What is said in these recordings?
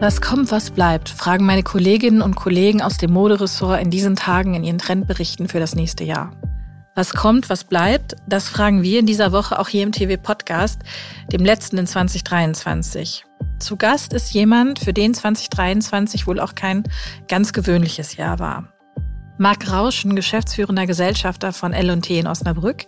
Was kommt, was bleibt, fragen meine Kolleginnen und Kollegen aus dem Moderessort in diesen Tagen in ihren Trendberichten für das nächste Jahr. Was kommt, was bleibt, das fragen wir in dieser Woche auch hier im TV-Podcast, dem letzten in 2023. Zu Gast ist jemand, für den 2023 wohl auch kein ganz gewöhnliches Jahr war. Marc Rauschen, geschäftsführender Gesellschafter von L&T in Osnabrück,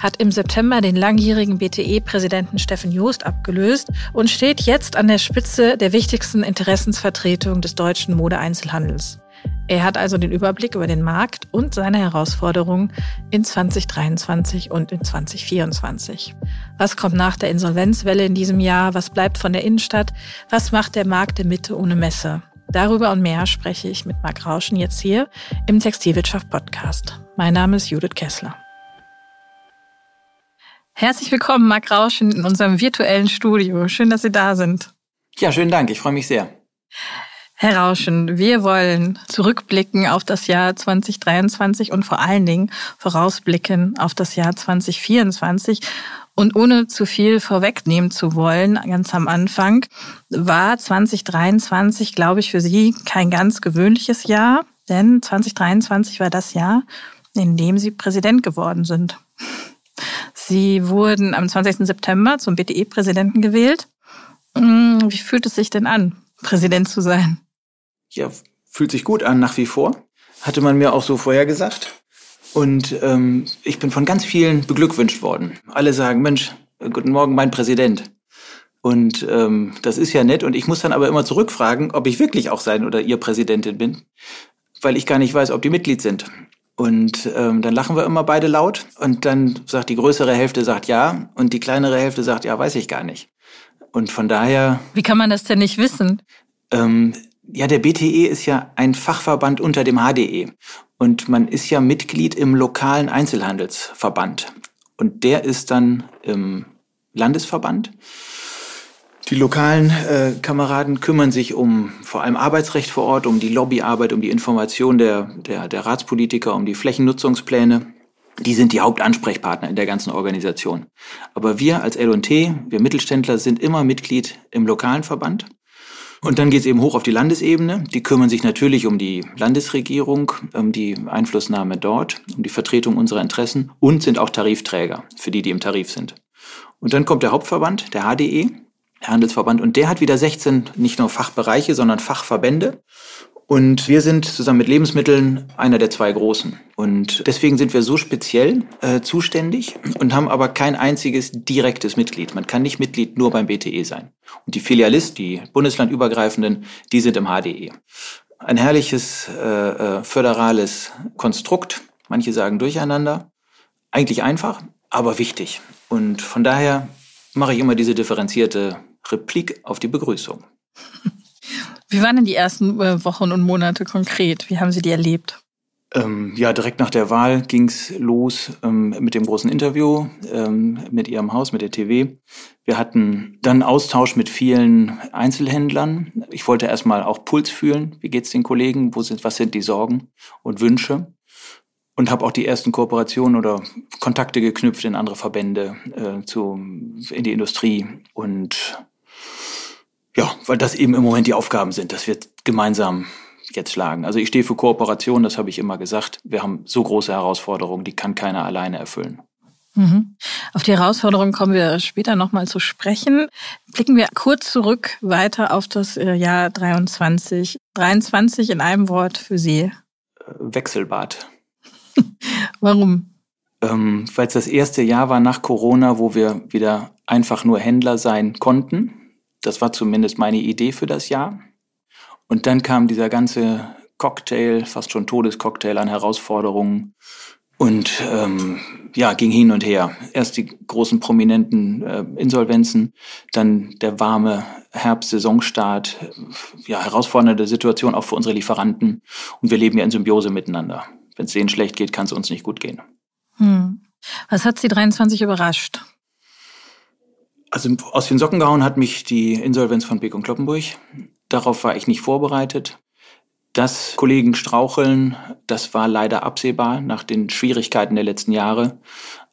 hat im September den langjährigen BTE-Präsidenten Steffen Joost abgelöst und steht jetzt an der Spitze der wichtigsten Interessensvertretung des deutschen Modeeinzelhandels. Er hat also den Überblick über den Markt und seine Herausforderungen in 2023 und in 2024. Was kommt nach der Insolvenzwelle in diesem Jahr? Was bleibt von der Innenstadt? Was macht der Markt der Mitte ohne Messe? Darüber und mehr spreche ich mit Marc Rauschen jetzt hier im Textilwirtschaft Podcast. Mein Name ist Judith Kessler. Herzlich willkommen, Marc Rauschen, in unserem virtuellen Studio. Schön, dass Sie da sind. Ja, schönen Dank. Ich freue mich sehr. Herr Rauschen, wir wollen zurückblicken auf das Jahr 2023 und vor allen Dingen vorausblicken auf das Jahr 2024. Und ohne zu viel vorwegnehmen zu wollen, ganz am Anfang, war 2023, glaube ich, für Sie kein ganz gewöhnliches Jahr, denn 2023 war das Jahr, in dem Sie Präsident geworden sind. Sie wurden am 20. September zum BTE-Präsidenten gewählt. Hm, wie fühlt es sich denn an, Präsident zu sein? Ja, fühlt sich gut an nach wie vor. Hatte man mir auch so vorher gesagt. Und ähm, ich bin von ganz vielen beglückwünscht worden. Alle sagen, Mensch, guten Morgen, mein Präsident. Und ähm, das ist ja nett. Und ich muss dann aber immer zurückfragen, ob ich wirklich auch sein oder ihr Präsidentin bin, weil ich gar nicht weiß, ob die Mitglied sind. Und ähm, dann lachen wir immer beide laut. Und dann sagt die größere Hälfte sagt ja und die kleinere Hälfte sagt ja, weiß ich gar nicht. Und von daher. Wie kann man das denn nicht wissen? Ähm, ja, der BTE ist ja ein Fachverband unter dem HDE. Und man ist ja Mitglied im lokalen Einzelhandelsverband. Und der ist dann im Landesverband. Die lokalen äh, Kameraden kümmern sich um vor allem Arbeitsrecht vor Ort, um die Lobbyarbeit, um die Information der, der, der Ratspolitiker, um die Flächennutzungspläne. Die sind die Hauptansprechpartner in der ganzen Organisation. Aber wir als L&T, wir Mittelständler, sind immer Mitglied im lokalen Verband. Und dann geht es eben hoch auf die Landesebene. Die kümmern sich natürlich um die Landesregierung, um die Einflussnahme dort, um die Vertretung unserer Interessen und sind auch Tarifträger für die, die im Tarif sind. Und dann kommt der Hauptverband, der HDE, der Handelsverband, und der hat wieder 16 nicht nur Fachbereiche, sondern Fachverbände. Und wir sind zusammen mit Lebensmitteln einer der zwei großen. Und deswegen sind wir so speziell äh, zuständig und haben aber kein einziges direktes Mitglied. Man kann nicht Mitglied nur beim BTE sein. Und die Filialist, die bundeslandübergreifenden, die sind im HDE. Ein herrliches äh, äh, föderales Konstrukt. Manche sagen durcheinander. Eigentlich einfach, aber wichtig. Und von daher mache ich immer diese differenzierte Replik auf die Begrüßung. Wie waren denn die ersten äh, Wochen und Monate konkret? Wie haben Sie die erlebt? Ähm, ja, direkt nach der Wahl ging's los ähm, mit dem großen Interview ähm, mit Ihrem Haus, mit der TV. Wir hatten dann Austausch mit vielen Einzelhändlern. Ich wollte erstmal auch Puls fühlen. Wie geht's den Kollegen? Wo sind, was sind die Sorgen und Wünsche? Und habe auch die ersten Kooperationen oder Kontakte geknüpft in andere Verbände, äh, zu, in die Industrie und ja, weil das eben im Moment die Aufgaben sind, dass wir gemeinsam jetzt schlagen. Also ich stehe für Kooperation, das habe ich immer gesagt. Wir haben so große Herausforderungen, die kann keiner alleine erfüllen. Mhm. Auf die Herausforderungen kommen wir später nochmal zu sprechen. Blicken wir kurz zurück weiter auf das äh, Jahr 23. 23 in einem Wort für Sie. Äh, Wechselbad. Warum? Ähm, Weil es das erste Jahr war nach Corona, wo wir wieder einfach nur Händler sein konnten das war zumindest meine Idee für das Jahr. Und dann kam dieser ganze Cocktail, fast schon Todescocktail an Herausforderungen und ähm, ja, ging hin und her. Erst die großen prominenten äh, Insolvenzen, dann der warme Herbst-Saisonstart, ja, herausfordernde Situation auch für unsere Lieferanten. Und wir leben ja in Symbiose miteinander. Wenn es denen schlecht geht, kann es uns nicht gut gehen. Hm. Was hat Sie 23 überrascht? Also aus den Socken gehauen hat mich die Insolvenz von Beek und Kloppenburg. Darauf war ich nicht vorbereitet. Dass Kollegen straucheln, das war leider absehbar nach den Schwierigkeiten der letzten Jahre.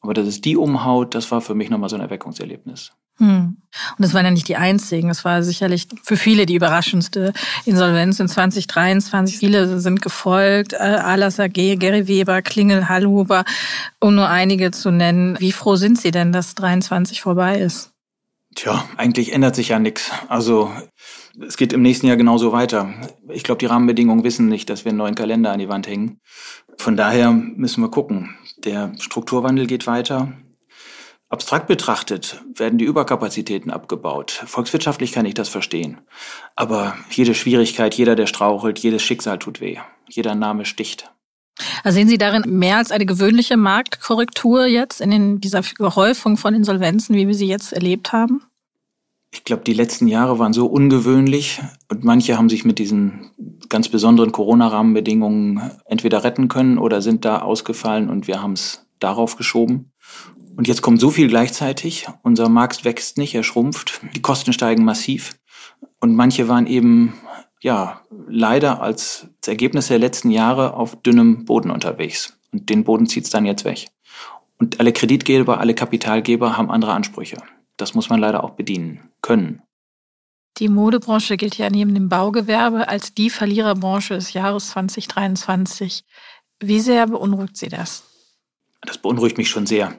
Aber dass es die umhaut, das war für mich nochmal so ein Erweckungserlebnis. Hm. Und das waren ja nicht die einzigen. Es war sicherlich für viele die überraschendste Insolvenz in 2023. Viele sind gefolgt. Äh, Alas AG, Gary Weber, Klingel, Hallhuber, um nur einige zu nennen. Wie froh sind Sie denn, dass 23 vorbei ist? Tja, eigentlich ändert sich ja nichts. Also es geht im nächsten Jahr genauso weiter. Ich glaube, die Rahmenbedingungen wissen nicht, dass wir einen neuen Kalender an die Wand hängen. Von daher müssen wir gucken. Der Strukturwandel geht weiter. Abstrakt betrachtet werden die Überkapazitäten abgebaut. Volkswirtschaftlich kann ich das verstehen. Aber jede Schwierigkeit, jeder, der strauchelt, jedes Schicksal tut weh. Jeder Name sticht. Also sehen Sie darin mehr als eine gewöhnliche Marktkorrektur jetzt in den, dieser Häufung von Insolvenzen, wie wir sie jetzt erlebt haben? Ich glaube, die letzten Jahre waren so ungewöhnlich und manche haben sich mit diesen ganz besonderen Corona-Rahmenbedingungen entweder retten können oder sind da ausgefallen und wir haben es darauf geschoben. Und jetzt kommt so viel gleichzeitig. Unser Markt wächst nicht, er schrumpft. Die Kosten steigen massiv. Und manche waren eben, ja, leider als, als Ergebnis der letzten Jahre auf dünnem Boden unterwegs. Und den Boden zieht's dann jetzt weg. Und alle Kreditgeber, alle Kapitalgeber haben andere Ansprüche. Das muss man leider auch bedienen können. Die Modebranche gilt ja neben dem Baugewerbe als die Verliererbranche des Jahres 2023. Wie sehr beunruhigt Sie das? Das beunruhigt mich schon sehr.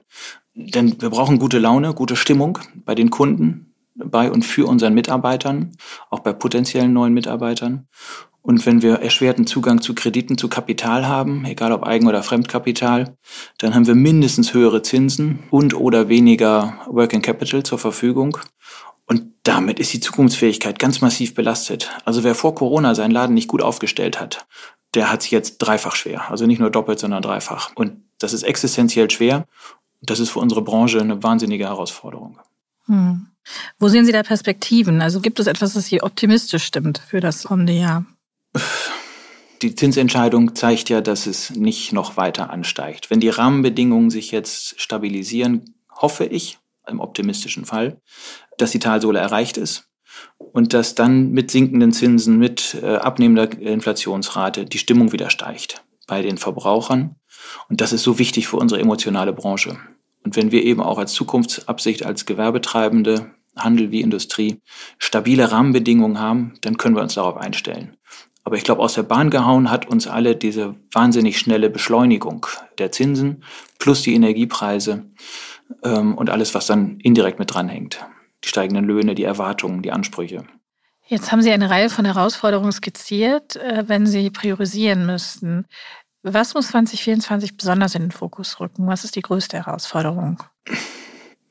Denn wir brauchen gute Laune, gute Stimmung bei den Kunden, bei und für unseren Mitarbeitern, auch bei potenziellen neuen Mitarbeitern. Und wenn wir erschwerten Zugang zu Krediten, zu Kapital haben, egal ob Eigen- oder Fremdkapital, dann haben wir mindestens höhere Zinsen und oder weniger Working Capital zur Verfügung. Und damit ist die Zukunftsfähigkeit ganz massiv belastet. Also wer vor Corona seinen Laden nicht gut aufgestellt hat, der hat es jetzt dreifach schwer. Also nicht nur doppelt, sondern dreifach. Und das ist existenziell schwer. Das ist für unsere Branche eine wahnsinnige Herausforderung. Hm. Wo sehen Sie da Perspektiven? Also gibt es etwas, das Sie optimistisch stimmt für das kommende Jahr? Die Zinsentscheidung zeigt ja, dass es nicht noch weiter ansteigt. Wenn die Rahmenbedingungen sich jetzt stabilisieren, hoffe ich, im optimistischen Fall, dass die Talsohle erreicht ist und dass dann mit sinkenden Zinsen, mit äh, abnehmender Inflationsrate die Stimmung wieder steigt bei den Verbrauchern. Und das ist so wichtig für unsere emotionale Branche. Und wenn wir eben auch als Zukunftsabsicht, als Gewerbetreibende, Handel wie Industrie, stabile Rahmenbedingungen haben, dann können wir uns darauf einstellen. Aber ich glaube, aus der Bahn gehauen hat uns alle diese wahnsinnig schnelle Beschleunigung der Zinsen plus die Energiepreise ähm, und alles, was dann indirekt mit dranhängt. Die steigenden Löhne, die Erwartungen, die Ansprüche. Jetzt haben Sie eine Reihe von Herausforderungen skizziert, äh, wenn Sie priorisieren müssten. Was muss 2024 besonders in den Fokus rücken? Was ist die größte Herausforderung?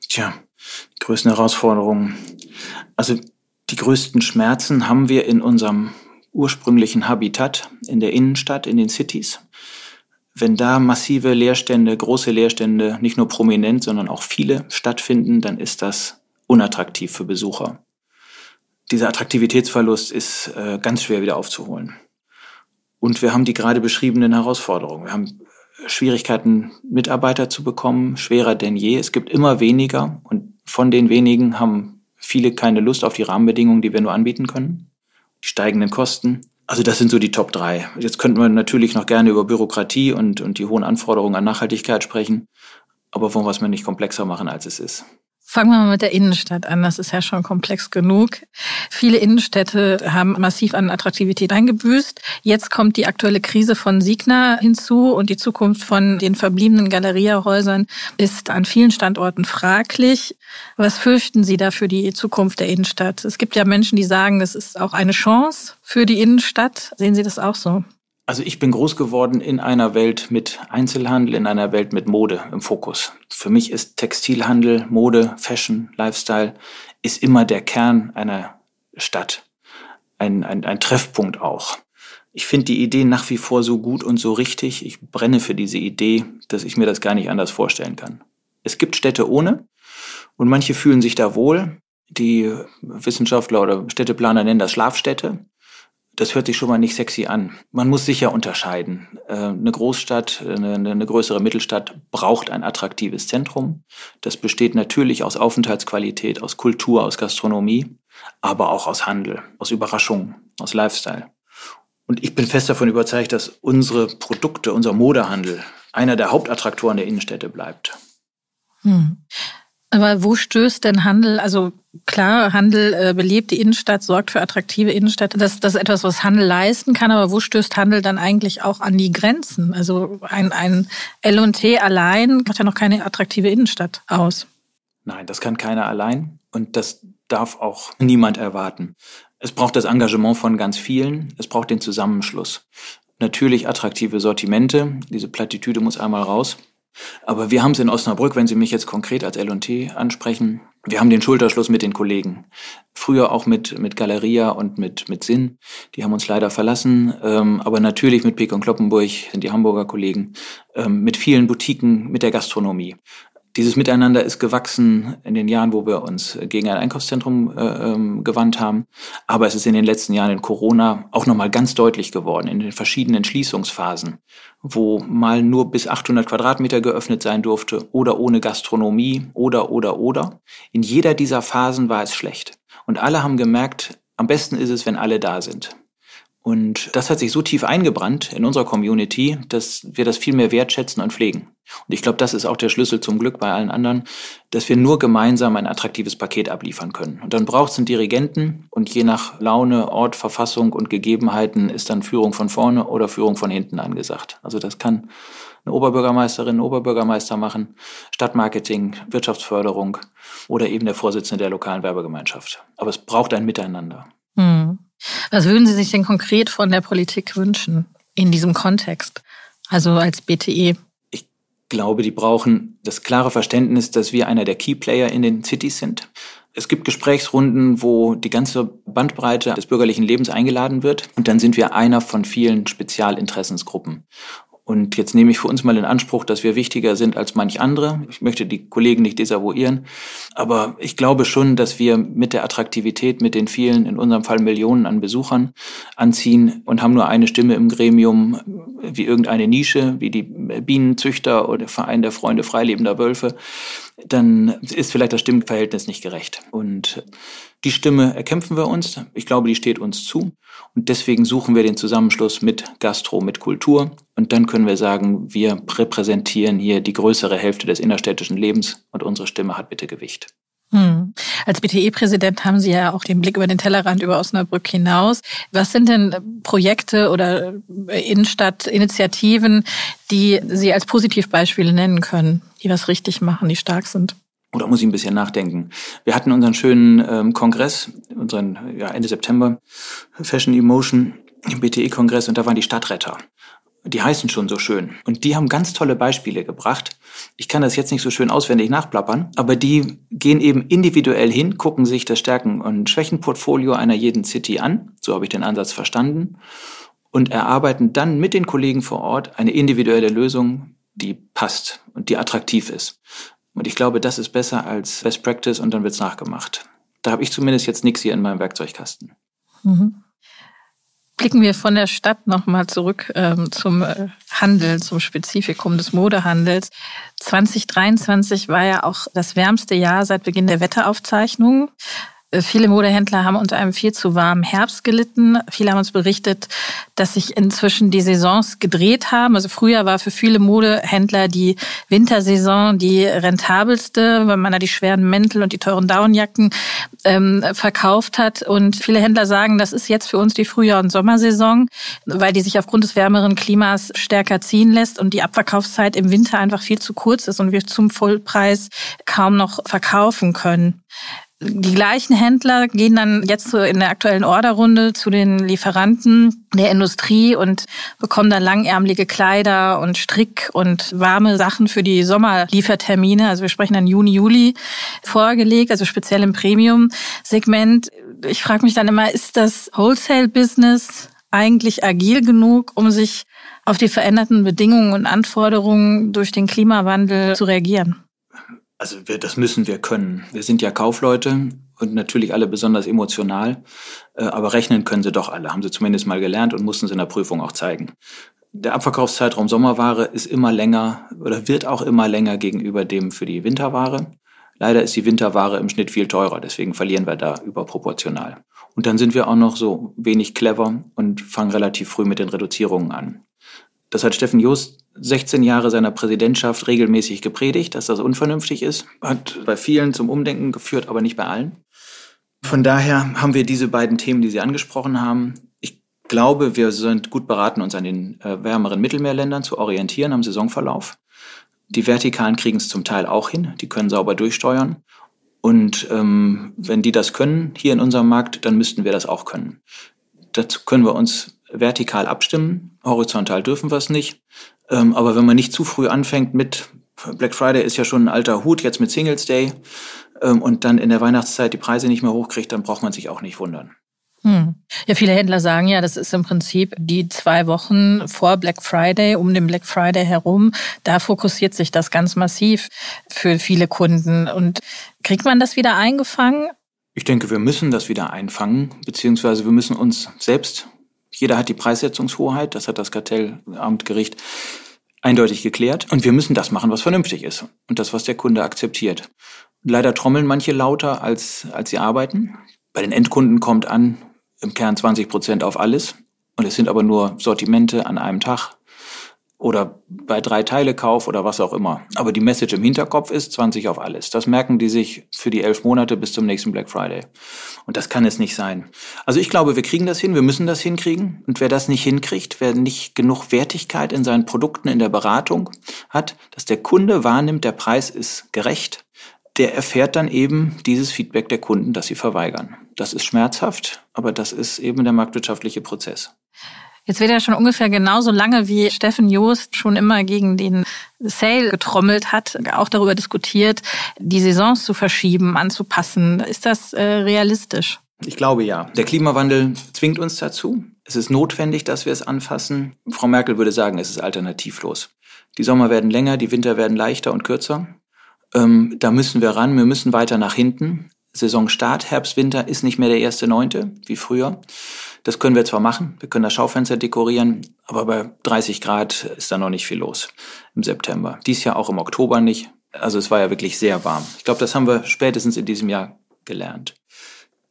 Tja, die größten Herausforderungen. Also die größten Schmerzen haben wir in unserem ursprünglichen Habitat in der Innenstadt, in den Cities. Wenn da massive Leerstände, große Leerstände, nicht nur prominent, sondern auch viele stattfinden, dann ist das unattraktiv für Besucher. Dieser Attraktivitätsverlust ist äh, ganz schwer wieder aufzuholen. Und wir haben die gerade beschriebenen Herausforderungen. Wir haben Schwierigkeiten, Mitarbeiter zu bekommen, schwerer denn je. Es gibt immer weniger und von den wenigen haben viele keine Lust auf die Rahmenbedingungen, die wir nur anbieten können die steigenden Kosten. Also das sind so die Top drei. Jetzt könnten wir natürlich noch gerne über Bürokratie und, und die hohen Anforderungen an Nachhaltigkeit sprechen, aber wollen wir es mal nicht komplexer machen, als es ist. Fangen wir mal mit der Innenstadt an. Das ist ja schon komplex genug. Viele Innenstädte haben massiv an Attraktivität eingebüßt. Jetzt kommt die aktuelle Krise von Signa hinzu und die Zukunft von den verbliebenen Galeriehäusern ist an vielen Standorten fraglich. Was fürchten Sie da für die Zukunft der Innenstadt? Es gibt ja Menschen, die sagen, das ist auch eine Chance für die Innenstadt. Sehen Sie das auch so? Also ich bin groß geworden in einer Welt mit Einzelhandel, in einer Welt mit Mode im Fokus. Für mich ist Textilhandel, Mode, Fashion, Lifestyle ist immer der Kern einer Stadt. Ein, ein, ein Treffpunkt auch. Ich finde die Idee nach wie vor so gut und so richtig. Ich brenne für diese Idee, dass ich mir das gar nicht anders vorstellen kann. Es gibt Städte ohne und manche fühlen sich da wohl. Die Wissenschaftler oder Städteplaner nennen das Schlafstädte das hört sich schon mal nicht sexy an. Man muss sicher unterscheiden. Äh, eine Großstadt, eine, eine größere Mittelstadt braucht ein attraktives Zentrum. Das besteht natürlich aus Aufenthaltsqualität, aus Kultur, aus Gastronomie, aber auch aus Handel, aus Überraschungen, aus Lifestyle. Und ich bin fest davon überzeugt, dass unsere Produkte, unser Modehandel einer der Hauptattraktoren der Innenstädte bleibt. Hm. Aber wo stößt denn Handel? Also klar, Handel äh, belebt die Innenstadt, sorgt für attraktive Innenstädte. Das, das ist etwas, was Handel leisten kann. Aber wo stößt Handel dann eigentlich auch an die Grenzen? Also ein, ein L&T allein macht ja noch keine attraktive Innenstadt aus. Nein, das kann keiner allein. Und das darf auch niemand erwarten. Es braucht das Engagement von ganz vielen. Es braucht den Zusammenschluss. Natürlich attraktive Sortimente. Diese Plattitüde muss einmal raus. Aber wir haben es in Osnabrück, wenn Sie mich jetzt konkret als L&T ansprechen, wir haben den Schulterschluss mit den Kollegen. Früher auch mit, mit Galeria und mit, mit Sinn. Die haben uns leider verlassen. Ähm, aber natürlich mit Pek und Kloppenburg sind die Hamburger Kollegen. Ähm, mit vielen Boutiquen, mit der Gastronomie. Dieses Miteinander ist gewachsen in den Jahren, wo wir uns gegen ein Einkaufszentrum äh, ähm, gewandt haben. Aber es ist in den letzten Jahren in Corona auch nochmal ganz deutlich geworden, in den verschiedenen Schließungsphasen, wo mal nur bis 800 Quadratmeter geöffnet sein durfte oder ohne Gastronomie oder, oder, oder. In jeder dieser Phasen war es schlecht. Und alle haben gemerkt, am besten ist es, wenn alle da sind. Und das hat sich so tief eingebrannt in unserer Community, dass wir das viel mehr wertschätzen und pflegen. Und ich glaube, das ist auch der Schlüssel zum Glück bei allen anderen, dass wir nur gemeinsam ein attraktives Paket abliefern können. Und dann braucht es einen Dirigenten und je nach Laune, Ort, Verfassung und Gegebenheiten ist dann Führung von vorne oder Führung von hinten angesagt. Also das kann eine Oberbürgermeisterin, ein Oberbürgermeister machen, Stadtmarketing, Wirtschaftsförderung oder eben der Vorsitzende der lokalen Werbegemeinschaft. Aber es braucht ein Miteinander. Hm. Was würden Sie sich denn konkret von der Politik wünschen in diesem Kontext? Also als BTE? Ich glaube, die brauchen das klare Verständnis, dass wir einer der Key Player in den Cities sind. Es gibt Gesprächsrunden, wo die ganze Bandbreite des bürgerlichen Lebens eingeladen wird. Und dann sind wir einer von vielen Spezialinteressensgruppen. Und jetzt nehme ich für uns mal in Anspruch, dass wir wichtiger sind als manch andere. Ich möchte die Kollegen nicht desavouieren. Aber ich glaube schon, dass wir mit der Attraktivität, mit den vielen, in unserem Fall Millionen an Besuchern anziehen und haben nur eine Stimme im Gremium, wie irgendeine Nische, wie die Bienenzüchter oder Verein der Freunde freilebender Wölfe, dann ist vielleicht das Stimmenverhältnis nicht gerecht. Und die Stimme erkämpfen wir uns. Ich glaube, die steht uns zu. Und deswegen suchen wir den Zusammenschluss mit Gastro, mit Kultur. Und dann können wir sagen, wir repräsentieren hier die größere Hälfte des innerstädtischen Lebens und unsere Stimme hat bitte Gewicht. Hm. Als BTE-Präsident haben Sie ja auch den Blick über den Tellerrand über Osnabrück hinaus. Was sind denn Projekte oder Innenstadtinitiativen, die Sie als Positivbeispiele nennen können, die was richtig machen, die stark sind? Oder muss ich ein bisschen nachdenken? Wir hatten unseren schönen ähm, Kongress, unseren ja, Ende September, Fashion Emotion, BTE-Kongress, und da waren die Stadtretter. Die heißen schon so schön. Und die haben ganz tolle Beispiele gebracht. Ich kann das jetzt nicht so schön auswendig nachplappern, aber die gehen eben individuell hin, gucken sich das Stärken- und Schwächenportfolio einer jeden City an. So habe ich den Ansatz verstanden. Und erarbeiten dann mit den Kollegen vor Ort eine individuelle Lösung, die passt und die attraktiv ist. Und ich glaube, das ist besser als Best Practice und dann wird's nachgemacht. Da habe ich zumindest jetzt nichts hier in meinem Werkzeugkasten. Mhm. Blicken wir von der Stadt nochmal zurück ähm, zum äh, Handel, zum Spezifikum des Modehandels. 2023 war ja auch das wärmste Jahr seit Beginn der Wetteraufzeichnungen. Äh, viele Modehändler haben unter einem viel zu warmen Herbst gelitten. Viele haben uns berichtet, dass sich inzwischen die Saisons gedreht haben. Also früher war für viele Modehändler die Wintersaison die rentabelste, weil man da die schweren Mäntel und die teuren Daunenjacken ähm, verkauft hat. Und viele Händler sagen, das ist jetzt für uns die Frühjahr- und Sommersaison, weil die sich aufgrund des wärmeren Klimas stärker ziehen lässt und die Abverkaufszeit im Winter einfach viel zu kurz ist und wir zum Vollpreis kaum noch verkaufen können. Die gleichen Händler gehen dann jetzt in der aktuellen Orderrunde zu den Lieferanten der Industrie und bekommen dann langärmelige Kleider und Strick und warme Sachen für die Sommerliefertermine. Also wir sprechen dann Juni, Juli vorgelegt, also speziell im Premium-Segment. Ich frage mich dann immer, ist das Wholesale-Business eigentlich agil genug, um sich auf die veränderten Bedingungen und Anforderungen durch den Klimawandel zu reagieren? Also wir, das müssen wir können. Wir sind ja Kaufleute und natürlich alle besonders emotional, äh, aber rechnen können sie doch alle, haben sie zumindest mal gelernt und mussten sie in der Prüfung auch zeigen. Der Abverkaufszeitraum Sommerware ist immer länger oder wird auch immer länger gegenüber dem für die Winterware. Leider ist die Winterware im Schnitt viel teurer, deswegen verlieren wir da überproportional. Und dann sind wir auch noch so wenig clever und fangen relativ früh mit den Reduzierungen an. Das hat Steffen Jost 16 Jahre seiner Präsidentschaft regelmäßig gepredigt, dass das unvernünftig ist. Hat bei vielen zum Umdenken geführt, aber nicht bei allen. Von daher haben wir diese beiden Themen, die Sie angesprochen haben. Ich glaube, wir sind gut beraten, uns an den äh, wärmeren Mittelmeerländern zu orientieren am Saisonverlauf. Die Vertikalen kriegen es zum Teil auch hin, die können sauber durchsteuern. Und ähm, wenn die das können hier in unserem Markt, dann müssten wir das auch können. Dazu können wir uns vertikal abstimmen, horizontal dürfen wir es nicht. Ähm, aber wenn man nicht zu früh anfängt mit Black Friday ist ja schon ein alter Hut, jetzt mit Singles Day ähm, und dann in der Weihnachtszeit die Preise nicht mehr hochkriegt, dann braucht man sich auch nicht wundern. Hm. Ja, viele Händler sagen ja, das ist im Prinzip die zwei Wochen vor Black Friday, um den Black Friday herum. Da fokussiert sich das ganz massiv für viele Kunden. Und kriegt man das wieder eingefangen? Ich denke, wir müssen das wieder einfangen, beziehungsweise wir müssen uns selbst, jeder hat die Preissetzungshoheit, das hat das Kartellamtgericht eindeutig geklärt. Und wir müssen das machen, was vernünftig ist und das, was der Kunde akzeptiert. Leider trommeln manche lauter, als, als sie arbeiten. Bei den Endkunden kommt an, im Kern 20 Prozent auf alles. Und es sind aber nur Sortimente an einem Tag oder bei drei Teile Kauf oder was auch immer. Aber die Message im Hinterkopf ist 20 auf alles. Das merken die sich für die elf Monate bis zum nächsten Black Friday. Und das kann es nicht sein. Also ich glaube, wir kriegen das hin, wir müssen das hinkriegen. Und wer das nicht hinkriegt, wer nicht genug Wertigkeit in seinen Produkten, in der Beratung hat, dass der Kunde wahrnimmt, der Preis ist gerecht, der erfährt dann eben dieses Feedback der Kunden, dass sie verweigern. Das ist schmerzhaft, aber das ist eben der marktwirtschaftliche Prozess. Jetzt wird ja schon ungefähr genauso lange, wie Steffen Joost schon immer gegen den Sale getrommelt hat, auch darüber diskutiert, die Saisons zu verschieben, anzupassen. Ist das äh, realistisch? Ich glaube ja. Der Klimawandel zwingt uns dazu. Es ist notwendig, dass wir es anfassen. Frau Merkel würde sagen, es ist alternativlos. Die Sommer werden länger, die Winter werden leichter und kürzer. Ähm, da müssen wir ran, wir müssen weiter nach hinten. Saisonstart, Herbst, Winter ist nicht mehr der erste Neunte, wie früher. Das können wir zwar machen, wir können das Schaufenster dekorieren, aber bei 30 Grad ist da noch nicht viel los im September. Dies Jahr auch im Oktober nicht. Also es war ja wirklich sehr warm. Ich glaube, das haben wir spätestens in diesem Jahr gelernt.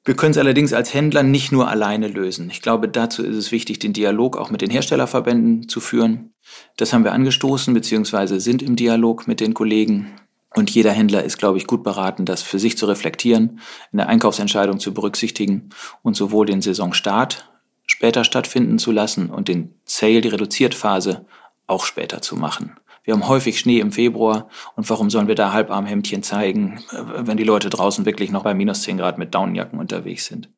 Wir können es allerdings als Händler nicht nur alleine lösen. Ich glaube, dazu ist es wichtig, den Dialog auch mit den Herstellerverbänden zu führen. Das haben wir angestoßen, beziehungsweise sind im Dialog mit den Kollegen. Und jeder Händler ist, glaube ich, gut beraten, das für sich zu reflektieren, in der Einkaufsentscheidung zu berücksichtigen und sowohl den Saisonstart später stattfinden zu lassen und den Sale, die Reduziertphase, auch später zu machen. Wir haben häufig Schnee im Februar und warum sollen wir da Halbarmhemdchen zeigen, wenn die Leute draußen wirklich noch bei minus 10 Grad mit Daunenjacken unterwegs sind?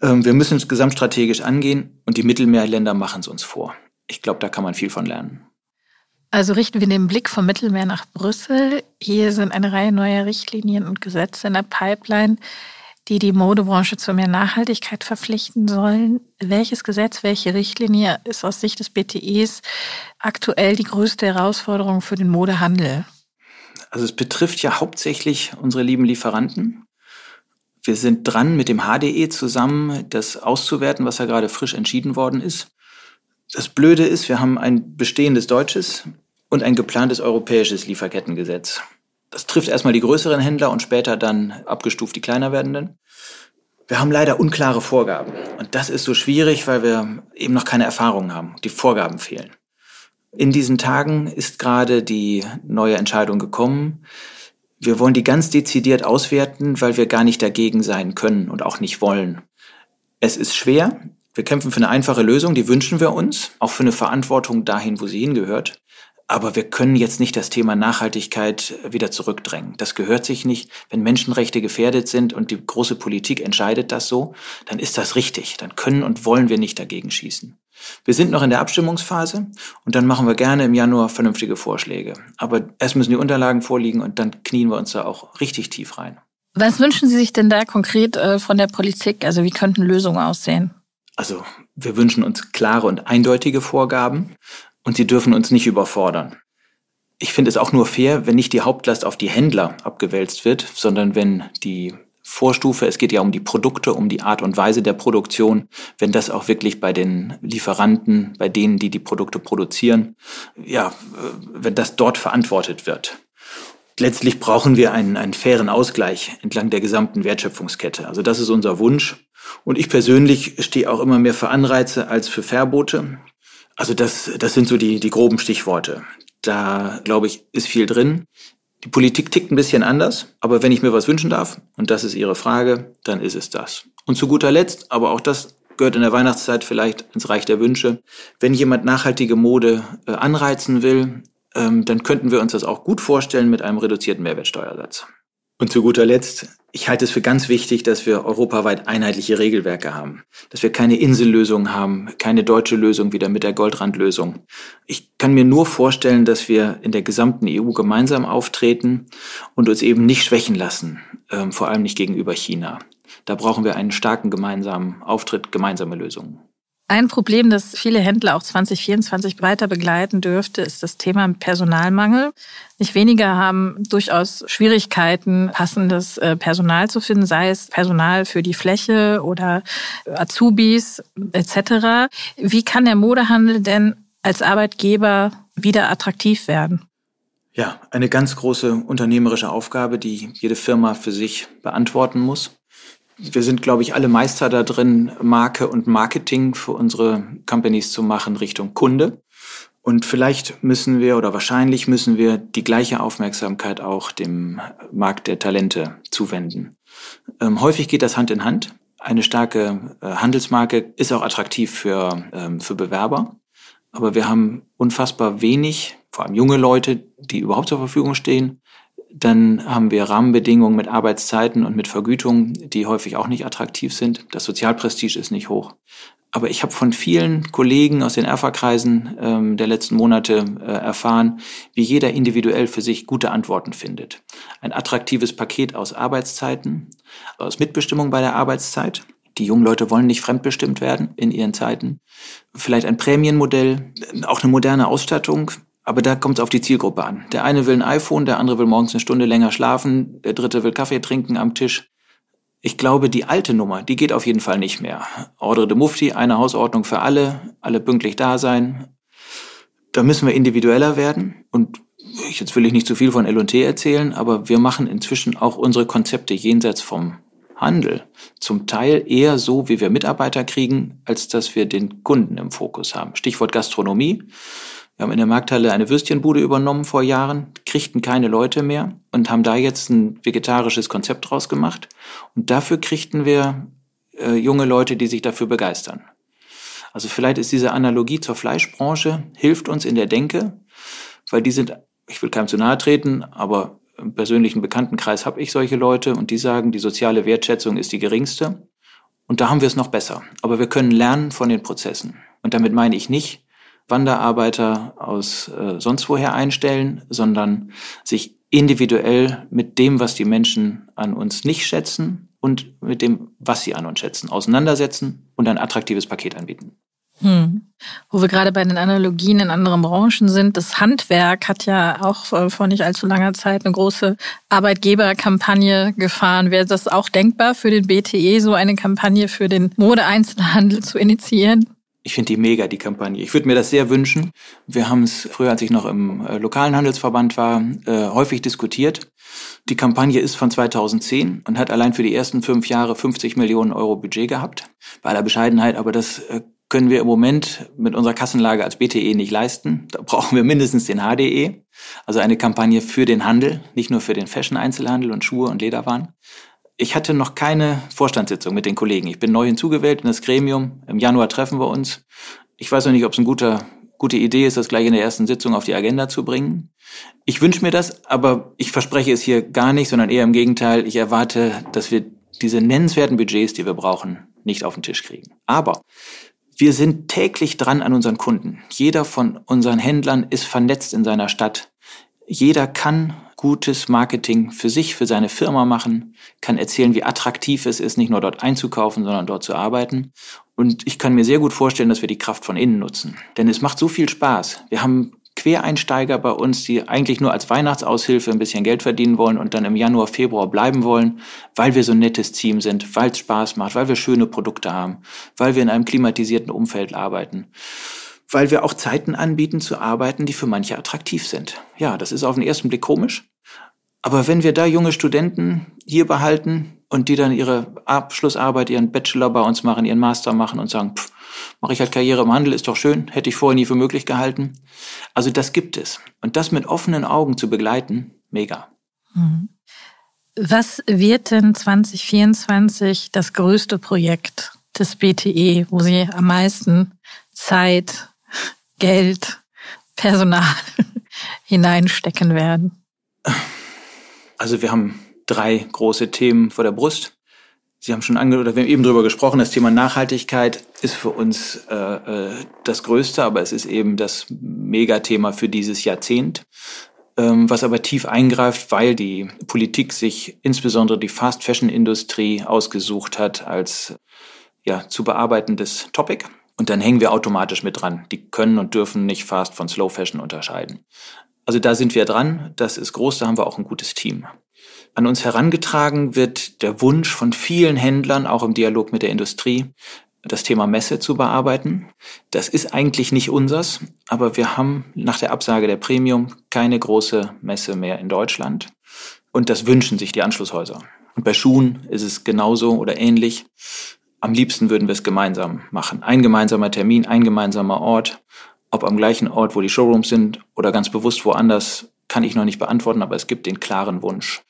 Ähm, wir müssen es gesamtstrategisch angehen und die Mittelmeerländer machen es uns vor. Ich glaube, da kann man viel von lernen. Also richten wir den Blick vom Mittelmeer nach Brüssel. Hier sind eine Reihe neuer Richtlinien und Gesetze in der Pipeline, die die Modebranche zu mehr Nachhaltigkeit verpflichten sollen. Welches Gesetz, welche Richtlinie ist aus Sicht des BTEs aktuell die größte Herausforderung für den Modehandel? Also es betrifft ja hauptsächlich unsere lieben Lieferanten. Wir sind dran, mit dem HDE zusammen das auszuwerten, was ja gerade frisch entschieden worden ist. Das Blöde ist, wir haben ein bestehendes deutsches und ein geplantes europäisches Lieferkettengesetz. Das trifft erstmal die größeren Händler und später dann abgestuft die kleiner werdenden. Wir haben leider unklare Vorgaben. Und das ist so schwierig, weil wir eben noch keine Erfahrungen haben. Die Vorgaben fehlen. In diesen Tagen ist gerade die neue Entscheidung gekommen. Wir wollen die ganz dezidiert auswerten, weil wir gar nicht dagegen sein können und auch nicht wollen. Es ist schwer, wir kämpfen für eine einfache Lösung, die wünschen wir uns, auch für eine Verantwortung dahin, wo sie hingehört. Aber wir können jetzt nicht das Thema Nachhaltigkeit wieder zurückdrängen. Das gehört sich nicht. Wenn Menschenrechte gefährdet sind und die große Politik entscheidet das so, dann ist das richtig. Dann können und wollen wir nicht dagegen schießen. Wir sind noch in der Abstimmungsphase und dann machen wir gerne im Januar vernünftige Vorschläge. Aber erst müssen die Unterlagen vorliegen und dann knien wir uns da auch richtig tief rein. Was wünschen Sie sich denn da konkret äh, von der Politik? Also wie könnten Lösungen aussehen? Also wir wünschen uns klare und eindeutige Vorgaben und sie dürfen uns nicht überfordern. Ich finde es auch nur fair, wenn nicht die Hauptlast auf die Händler abgewälzt wird, sondern wenn die Vorstufe, es geht ja um die Produkte, um die Art und Weise der Produktion, wenn das auch wirklich bei den Lieferanten, bei denen, die die Produkte produzieren, ja, wenn das dort verantwortet wird. Letztlich brauchen wir einen, einen fairen Ausgleich entlang der gesamten Wertschöpfungskette. Also das ist unser Wunsch. Und ich persönlich stehe auch immer mehr für Anreize als für Verbote. Also das, das sind so die, die groben Stichworte. Da, glaube ich, ist viel drin. Die Politik tickt ein bisschen anders, aber wenn ich mir was wünschen darf, und das ist Ihre Frage, dann ist es das. Und zu guter Letzt, aber auch das gehört in der Weihnachtszeit vielleicht ins Reich der Wünsche, wenn jemand nachhaltige Mode äh, anreizen will, ähm, dann könnten wir uns das auch gut vorstellen mit einem reduzierten Mehrwertsteuersatz. Und zu guter Letzt, ich halte es für ganz wichtig, dass wir europaweit einheitliche Regelwerke haben. Dass wir keine Insellösung haben, keine deutsche Lösung wieder mit der Goldrandlösung. Ich kann mir nur vorstellen, dass wir in der gesamten EU gemeinsam auftreten und uns eben nicht schwächen lassen, ähm, vor allem nicht gegenüber China. Da brauchen wir einen starken gemeinsamen Auftritt, gemeinsame Lösungen. Ein Problem, das viele Händler auch 2024 weiter begleiten dürfte, ist das Thema Personalmangel. Nicht weniger haben durchaus Schwierigkeiten, passendes äh, Personal zu finden, sei es Personal für die Fläche oder Azubis etc. Wie kann der Modehandel denn als Arbeitgeber wieder attraktiv werden? Ja, eine ganz große unternehmerische Aufgabe, die jede Firma für sich beantworten muss wir sind, glaube ich, alle Meister da drin, Marke und Marketing für unsere Companies zu machen Richtung Kunde. Und vielleicht müssen wir oder wahrscheinlich müssen wir die gleiche Aufmerksamkeit auch dem Markt der Talente zuwenden. Ähm, häufig geht das Hand in Hand. Eine starke äh, Handelsmarke ist auch attraktiv für, ähm, für Bewerber. Aber wir haben unfassbar wenig, vor allem junge Leute, die überhaupt zur Verfügung stehen, dann haben wir Rahmenbedingungen mit Arbeitszeiten und mit Vergütungen, die häufig auch nicht attraktiv sind. Das Sozialprestige ist nicht hoch. Aber ich habe von vielen Kollegen aus den Erfa-Kreisen ähm, der letzten Monate äh, erfahren, wie jeder individuell für sich gute Antworten findet. Ein attraktives Paket aus Arbeitszeiten, aus Mitbestimmung bei der Arbeitszeit. Die jungen Leute wollen nicht fremdbestimmt werden in ihren Zeiten. Vielleicht ein Prämienmodell, auch eine moderne Ausstattung, aber da kommt es auf die Zielgruppe an. Der eine will ein iPhone, der andere will morgens eine Stunde länger schlafen, der dritte will Kaffee trinken am Tisch. Ich glaube, die alte Nummer, die geht auf jeden Fall nicht mehr. Ordre de Mufti, eine Hausordnung für alle, alle pünktlich da sein. Da müssen wir individueller werden. Und jetzt will ich nicht zu viel von L&T erzählen, aber wir machen inzwischen auch unsere Konzepte jenseits vom Handel zum Teil eher so, wie wir Mitarbeiter kriegen, als dass wir den Kunden im Fokus haben. Stichwort Gastronomie. Wir haben in der Markthalle eine Würstchenbude übernommen vor Jahren, kriegten keine Leute mehr und haben da jetzt ein vegetarisches Konzept draus gemacht. Und dafür kriegten wir äh, junge Leute, die sich dafür begeistern. Also vielleicht ist diese Analogie zur Fleischbranche, hilft uns in der Denke, weil die sind, ich will keinem zu nahe treten, aber im persönlichen Bekanntenkreis habe ich solche Leute und die sagen, die soziale Wertschätzung ist die geringste. Und da haben wir es noch besser. Aber wir können lernen von den Prozessen. Und damit meine ich nicht, Wanderarbeiter aus äh, sonst woher einstellen, sondern sich individuell mit dem, was die Menschen an uns nicht schätzen und mit dem, was sie an uns schätzen, auseinandersetzen und ein attraktives Paket anbieten. Hm. Wo wir gerade bei den Analogien in anderen Branchen sind, das Handwerk hat ja auch vor nicht allzu langer Zeit eine große Arbeitgeberkampagne gefahren. Wäre das auch denkbar für den BTE, so eine Kampagne für den Modeeinzelhandel zu initiieren? Ich finde die mega, die Kampagne. Ich würde mir das sehr wünschen. Wir haben es früher, als ich noch im äh, lokalen Handelsverband war, äh, häufig diskutiert. Die Kampagne ist von 2010 und hat allein für die ersten fünf Jahre 50 Millionen Euro Budget gehabt. Bei aller Bescheidenheit, aber das äh, können wir im Moment mit unserer Kassenlage als BTE nicht leisten. Da brauchen wir mindestens den HDE, also eine Kampagne für den Handel, nicht nur für den Fashion-Einzelhandel und Schuhe und Lederwaren. Ich hatte noch keine Vorstandssitzung mit den Kollegen. Ich bin neu hinzugewählt in das Gremium. Im Januar treffen wir uns. Ich weiß noch nicht, ob es eine gute, gute Idee ist, das gleich in der ersten Sitzung auf die Agenda zu bringen. Ich wünsche mir das, aber ich verspreche es hier gar nicht, sondern eher im Gegenteil. Ich erwarte, dass wir diese nennenswerten Budgets, die wir brauchen, nicht auf den Tisch kriegen. Aber wir sind täglich dran an unseren Kunden. Jeder von unseren Händlern ist vernetzt in seiner Stadt. Jeder kann gutes Marketing für sich, für seine Firma machen, kann erzählen, wie attraktiv es ist, nicht nur dort einzukaufen, sondern dort zu arbeiten. Und ich kann mir sehr gut vorstellen, dass wir die Kraft von innen nutzen. Denn es macht so viel Spaß. Wir haben Quereinsteiger bei uns, die eigentlich nur als Weihnachtsaushilfe ein bisschen Geld verdienen wollen und dann im Januar, Februar bleiben wollen, weil wir so ein nettes Team sind, weil es Spaß macht, weil wir schöne Produkte haben, weil wir in einem klimatisierten Umfeld arbeiten weil wir auch Zeiten anbieten zu arbeiten, die für manche attraktiv sind. Ja, das ist auf den ersten Blick komisch. Aber wenn wir da junge Studenten hier behalten und die dann ihre Abschlussarbeit, ihren Bachelor bei uns machen, ihren Master machen und sagen, pff, mache ich halt Karriere im Handel, ist doch schön, hätte ich vorher nie für möglich gehalten. Also das gibt es. Und das mit offenen Augen zu begleiten, mega. Mhm. Was wird denn 2024 das größte Projekt des BTE, wo Sie am meisten Zeit, Geld, Personal hineinstecken werden? Also wir haben drei große Themen vor der Brust. Sie haben schon ange oder wir haben eben drüber gesprochen, das Thema Nachhaltigkeit ist für uns äh, äh, das Größte, aber es ist eben das Megathema für dieses Jahrzehnt, ähm, was aber tief eingreift, weil die Politik sich insbesondere die Fast Fashion Industrie ausgesucht hat als ja, zu bearbeitendes Topic. Und dann hängen wir automatisch mit dran. Die können und dürfen nicht Fast von Slow Fashion unterscheiden. Also da sind wir dran. Das ist groß. Da haben wir auch ein gutes Team. An uns herangetragen wird der Wunsch von vielen Händlern, auch im Dialog mit der Industrie, das Thema Messe zu bearbeiten. Das ist eigentlich nicht unsers, aber wir haben nach der Absage der Premium keine große Messe mehr in Deutschland. Und das wünschen sich die Anschlusshäuser. Und bei Schuhen ist es genauso oder ähnlich. Am liebsten würden wir es gemeinsam machen. Ein gemeinsamer Termin, ein gemeinsamer Ort. Ob am gleichen Ort, wo die Showrooms sind oder ganz bewusst woanders, kann ich noch nicht beantworten, aber es gibt den klaren Wunsch.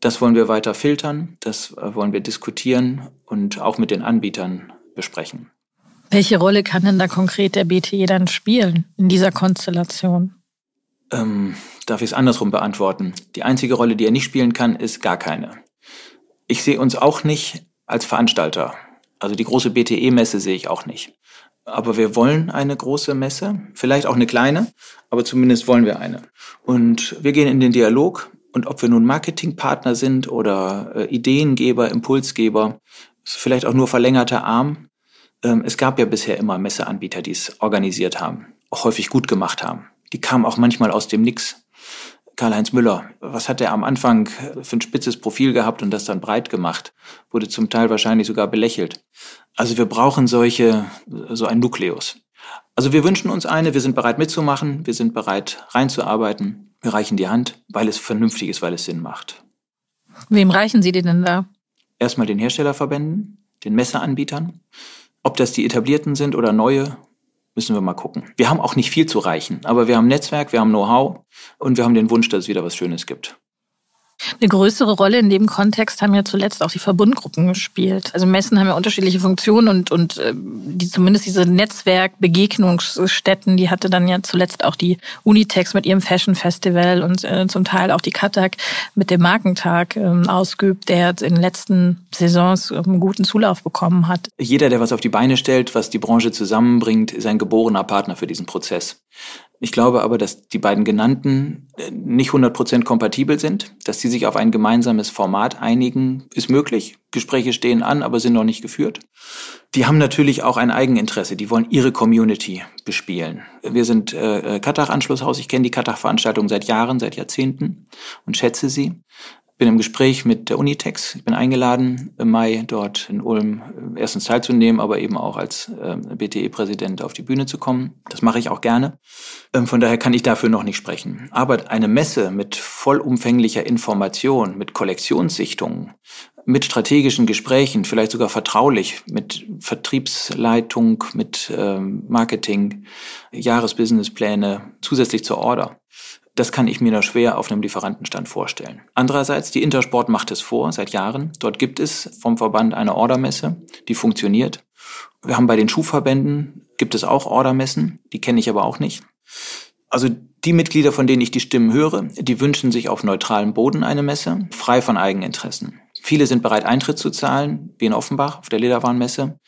Das wollen wir weiter filtern, das äh, wollen wir diskutieren und auch mit den Anbietern besprechen. Welche Rolle kann denn da konkret der BTE dann spielen in dieser Konstellation? Ähm, darf ich es andersrum beantworten? Die einzige Rolle, die er nicht spielen kann, ist gar keine. Ich sehe uns auch nicht als Veranstalter. Also die große BTE-Messe sehe ich auch nicht. Aber wir wollen eine große Messe, vielleicht auch eine kleine, aber zumindest wollen wir eine. Und wir gehen in den Dialog und ob wir nun Marketingpartner sind oder äh, Ideengeber, Impulsgeber, vielleicht auch nur verlängerter Arm. Ähm, es gab ja bisher immer Messeanbieter, die es organisiert haben, auch häufig gut gemacht haben. Die kamen auch manchmal aus dem Nix. Karl-Heinz Müller, was hat er am Anfang für ein spitzes Profil gehabt und das dann breit gemacht? Wurde zum Teil wahrscheinlich sogar belächelt. Also wir brauchen solche, so ein Nukleus. Also wir wünschen uns eine, wir sind bereit mitzumachen, wir sind bereit reinzuarbeiten. Wir reichen die Hand, weil es vernünftig ist, weil es Sinn macht. Wem reichen Sie die denn da? Erstmal den Herstellerverbänden, den Messeanbietern. Ob das die etablierten sind oder neue, müssen wir mal gucken. Wir haben auch nicht viel zu reichen, aber wir haben Netzwerk, wir haben Know-how und wir haben den Wunsch, dass es wieder was Schönes gibt. Eine größere Rolle in dem Kontext haben ja zuletzt auch die Verbundgruppen gespielt. Also Messen haben ja unterschiedliche Funktionen und, und äh, die, zumindest diese Netzwerkbegegnungsstätten, die hatte dann ja zuletzt auch die Unitex mit ihrem Fashion Festival und äh, zum Teil auch die Katak mit dem Markentag äh, ausgeübt, der in den letzten Saisons einen guten Zulauf bekommen hat. Jeder, der was auf die Beine stellt, was die Branche zusammenbringt, ist ein geborener Partner für diesen Prozess. Ich glaube aber, dass die beiden genannten äh, nicht 100% kompatibel sind. Dass sie sich auf ein gemeinsames Format einigen, ist möglich. Gespräche stehen an, aber sind noch nicht geführt. Die haben natürlich auch ein Eigeninteresse. Die wollen ihre Community bespielen. Wir sind äh, Katach-Anschlusshaus. Ich kenne die Katach-Veranstaltung seit Jahren, seit Jahrzehnten und schätze sie bin im Gespräch mit der Unitex. Ich bin eingeladen, im Mai dort in Ulm äh, erstens teilzunehmen, aber eben auch als äh, BTE-Präsident auf die Bühne zu kommen. Das mache ich auch gerne. Ähm, von daher kann ich dafür noch nicht sprechen. Aber eine Messe mit vollumfänglicher Information, mit Kollektionssichtungen, mit strategischen Gesprächen, vielleicht sogar vertraulich, mit Vertriebsleitung, mit ähm, Marketing, Jahresbusinesspläne, zusätzlich zur Order. Das kann ich mir nur schwer auf einem Lieferantenstand vorstellen. Andererseits, die Intersport macht es vor seit Jahren. Dort gibt es vom Verband eine Ordermesse, die funktioniert. Wir haben bei den Schuhverbänden, gibt es auch Ordermessen, die kenne ich aber auch nicht. Also die Mitglieder, von denen ich die Stimmen höre, die wünschen sich auf neutralem Boden eine Messe, frei von Eigeninteressen. Viele sind bereit, Eintritt zu zahlen, wie in Offenbach auf der Lederwarenmesse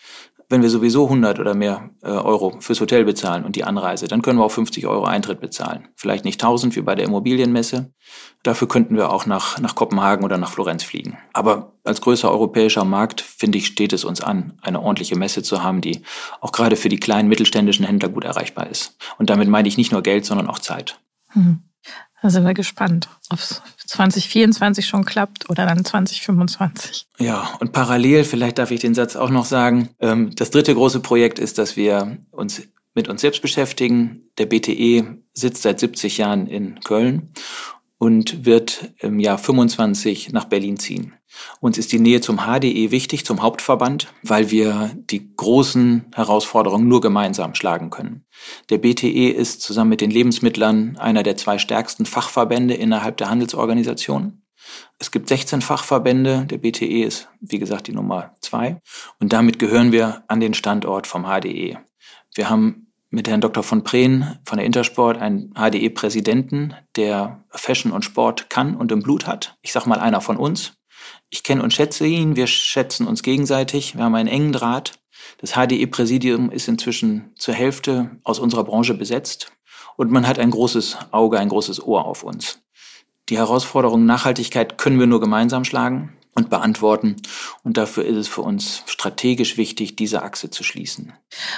wenn wir sowieso 100 oder mehr äh, Euro fürs Hotel bezahlen und die Anreise, dann können wir auch 50 Euro Eintritt bezahlen. Vielleicht nicht 1000 wie bei der Immobilienmesse. Dafür könnten wir auch nach, nach Kopenhagen oder nach Florenz fliegen. Aber als größer europäischer Markt, finde ich, steht es uns an, eine ordentliche Messe zu haben, die auch gerade für die kleinen mittelständischen Händler gut erreichbar ist. Und damit meine ich nicht nur Geld, sondern auch Zeit. Hm. Da sind wir gespannt, ob 2024 schon klappt oder dann 2025. Ja, und parallel, vielleicht darf ich den Satz auch noch sagen, ähm, das dritte große Projekt ist, dass wir uns mit uns selbst beschäftigen. Der BTE sitzt seit 70 Jahren in Köln und wird im Jahr 25 nach Berlin ziehen. Uns ist die Nähe zum HDE wichtig, zum Hauptverband, weil wir die großen Herausforderungen nur gemeinsam schlagen können. Der BTE ist zusammen mit den Lebensmittlern einer der zwei stärksten Fachverbände innerhalb der Handelsorganisation. Es gibt 16 Fachverbände. Der BTE ist, wie gesagt, die Nummer zwei. Und damit gehören wir an den Standort vom HDE. Wir haben mit Herrn Dr. von Prehn von der Intersport einen HDE-Präsidenten, der Fashion und Sport kann und im Blut hat. Ich sag mal einer von uns. Ich kenne und schätze ihn, wir schätzen uns gegenseitig, wir haben einen engen Draht. Das HDE-Präsidium ist inzwischen zur Hälfte aus unserer Branche besetzt und man hat ein großes Auge, ein großes Ohr auf uns. Die Herausforderung Nachhaltigkeit können wir nur gemeinsam schlagen und beantworten. Und dafür ist es für uns strategisch wichtig, diese Achse zu schließen.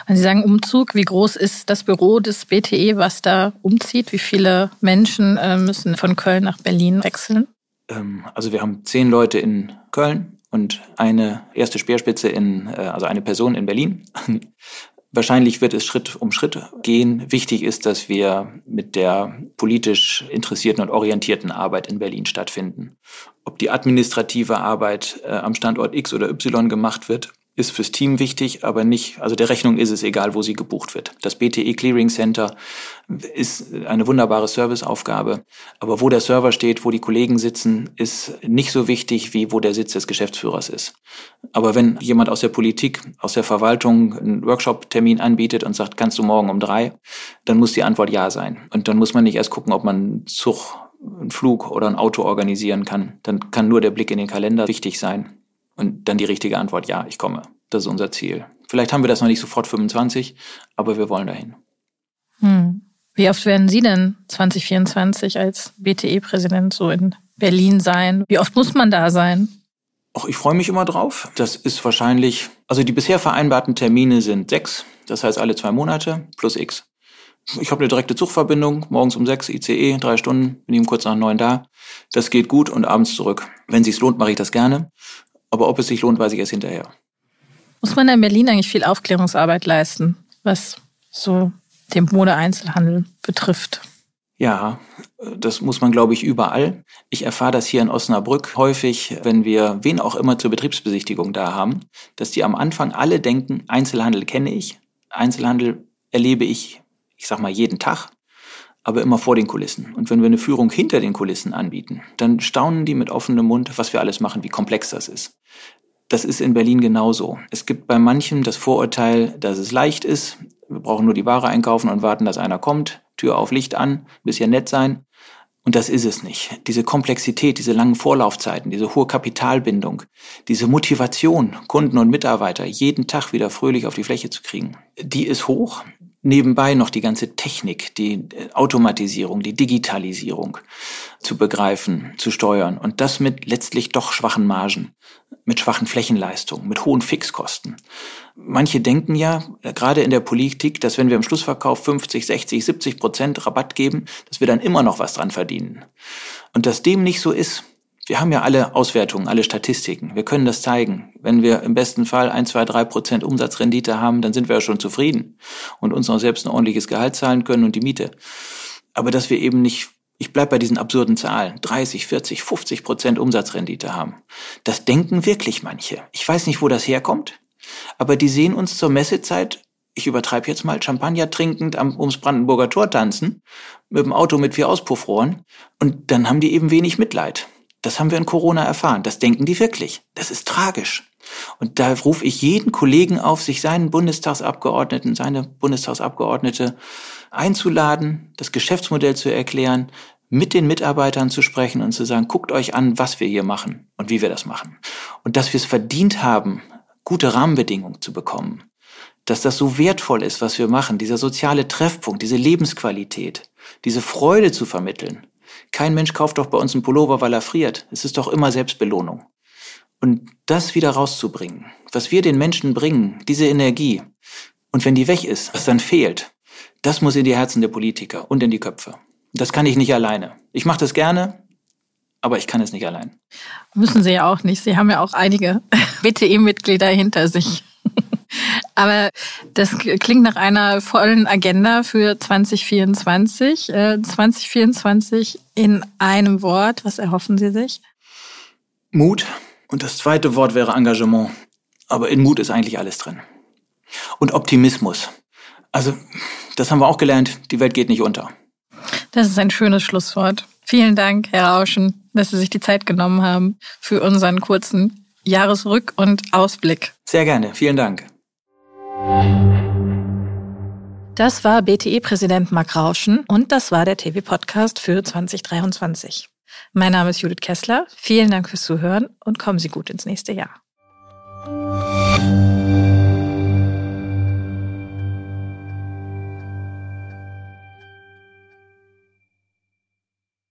Wenn Sie sagen Umzug, wie groß ist das Büro des BTE, was da umzieht? Wie viele Menschen äh, müssen von Köln nach Berlin wechseln? Ähm, also wir haben zehn Leute in Köln und eine erste Speerspitze in, äh, also eine Person in Berlin. Wahrscheinlich wird es Schritt um Schritt gehen. Wichtig ist, dass wir mit der politisch interessierten und orientierten Arbeit in Berlin stattfinden. Ob die administrative Arbeit äh, am Standort X oder Y gemacht wird, ist fürs Team wichtig, aber nicht, also der Rechnung ist es egal, wo sie gebucht wird. Das BTE Clearing Center ist eine wunderbare Serviceaufgabe, aber wo der Server steht, wo die Kollegen sitzen, ist nicht so wichtig, wie wo der Sitz des Geschäftsführers ist. Aber wenn jemand aus der Politik, aus der Verwaltung einen Workshop-Termin anbietet und sagt, kannst du morgen um drei, dann muss die Antwort ja sein. Und dann muss man nicht erst gucken, ob man einen Zug, einen Flug oder ein Auto organisieren kann. Dann kann nur der Blick in den Kalender wichtig sein. Und dann die richtige Antwort, ja, ich komme. Das ist unser Ziel. Vielleicht haben wir das noch nicht sofort 25, aber wir wollen dahin. Hm. Wie oft werden Sie denn 2024 als BTE-Präsident so in Berlin sein? Wie oft muss man da sein? Ach, ich freue mich immer drauf. Das ist wahrscheinlich, also die bisher vereinbarten Termine sind sechs, das heißt alle zwei Monate plus X. Ich habe eine direkte Zugverbindung, morgens um sechs ICE, drei Stunden, bin eben kurz nach neun da. Das geht gut und abends zurück. Wenn sich's lohnt, mache ich das gerne. Aber ob es sich lohnt, weiß ich erst hinterher. Muss man in Berlin eigentlich viel Aufklärungsarbeit leisten, was so den Modeeinzelhandel betrifft? Ja, das muss man, glaube ich, überall. Ich erfahre das hier in Osnabrück häufig, wenn wir wen auch immer zur Betriebsbesichtigung da haben, dass die am Anfang alle denken, Einzelhandel kenne ich, Einzelhandel erlebe ich, ich sag mal, jeden Tag, aber immer vor den Kulissen. Und wenn wir eine Führung hinter den Kulissen anbieten, dann staunen die mit offenem Mund, was wir alles machen, wie komplex das ist. Das ist in Berlin genauso. Es gibt bei manchen das Vorurteil, dass es leicht ist. Wir brauchen nur die Ware einkaufen und warten, dass einer kommt. Tür auf, Licht an, bisschen nett sein. Und das ist es nicht. Diese Komplexität, diese langen Vorlaufzeiten, diese hohe Kapitalbindung, diese Motivation, Kunden und Mitarbeiter jeden Tag wieder fröhlich auf die Fläche zu kriegen, die ist hoch nebenbei noch die ganze Technik, die äh, Automatisierung, die Digitalisierung zu begreifen, zu steuern und das mit letztlich doch schwachen Margen, mit schwachen Flächenleistungen, mit hohen Fixkosten. Manche denken ja, äh, gerade in der Politik, dass wenn wir im Schlussverkauf 50, 60, 70 Prozent Rabatt geben, dass wir dann immer noch was dran verdienen. Und dass dem nicht so ist, wir haben ja alle Auswertungen, alle Statistiken. Wir können das zeigen. Wenn wir im besten Fall ein, zwei, drei Prozent Umsatzrendite haben, dann sind wir ja schon zufrieden und uns auch selbst ein ordentliches Gehalt zahlen können und die Miete. Aber dass wir eben nicht, ich bleib bei diesen absurden Zahlen, 30, 40, 50 Prozent Umsatzrendite haben. Das denken wirklich manche. Ich weiß nicht, wo das herkommt, aber die sehen uns zur Messezeit ich übertreibe jetzt mal, Champagner trinkend am, ums Brandenburger Tor tanzen, mit dem Auto mit vier Auspuffrohren. Und dann haben die eben wenig Mitleid. Das haben wir in Corona erfahren. Das denken die wirklich. Das ist tragisch. Und da rufe ich jeden Kollegen auf, sich seinen Bundestagsabgeordneten, seine Bundestagsabgeordnete einzuladen, das Geschäftsmodell zu erklären, mit den Mitarbeitern zu sprechen und zu sagen, guckt euch an, was wir hier machen und wie wir das machen. Und dass wir es verdient haben, gute Rahmenbedingungen zu bekommen. Dass das so wertvoll ist, was wir machen, dieser soziale Treffpunkt, diese Lebensqualität, diese Freude zu vermitteln. Kein Mensch kauft doch bei uns einen Pullover, weil er friert. Es ist doch immer Selbstbelohnung. Und das wieder rauszubringen, was wir den Menschen bringen, diese Energie, und wenn die weg ist, was dann fehlt, das muss in die Herzen der Politiker und in die Köpfe. Das kann ich nicht alleine. Ich mache das gerne, aber ich kann es nicht allein. Müssen Sie ja auch nicht. Sie haben ja auch einige BTE-Mitglieder hinter sich. Aber das klingt nach einer vollen Agenda für 2024. 2024 äh, in einem Wort. Was erhoffen Sie sich? Mut. Und das zweite Wort wäre Engagement. Aber in Mut ist eigentlich alles drin. Und Optimismus. Also, das haben wir auch gelernt. Die Welt geht nicht unter. Das ist ein schönes Schlusswort. Vielen Dank, Herr Rauschen, dass Sie sich die Zeit genommen haben für unseren kurzen Jahresrück- und Ausblick. Sehr gerne. Vielen Dank. Das war BTE-Präsident Marc Rauschen und das war der TV-Podcast für 2023. Mein Name ist Judith Kessler. Vielen Dank fürs Zuhören und kommen Sie gut ins nächste Jahr.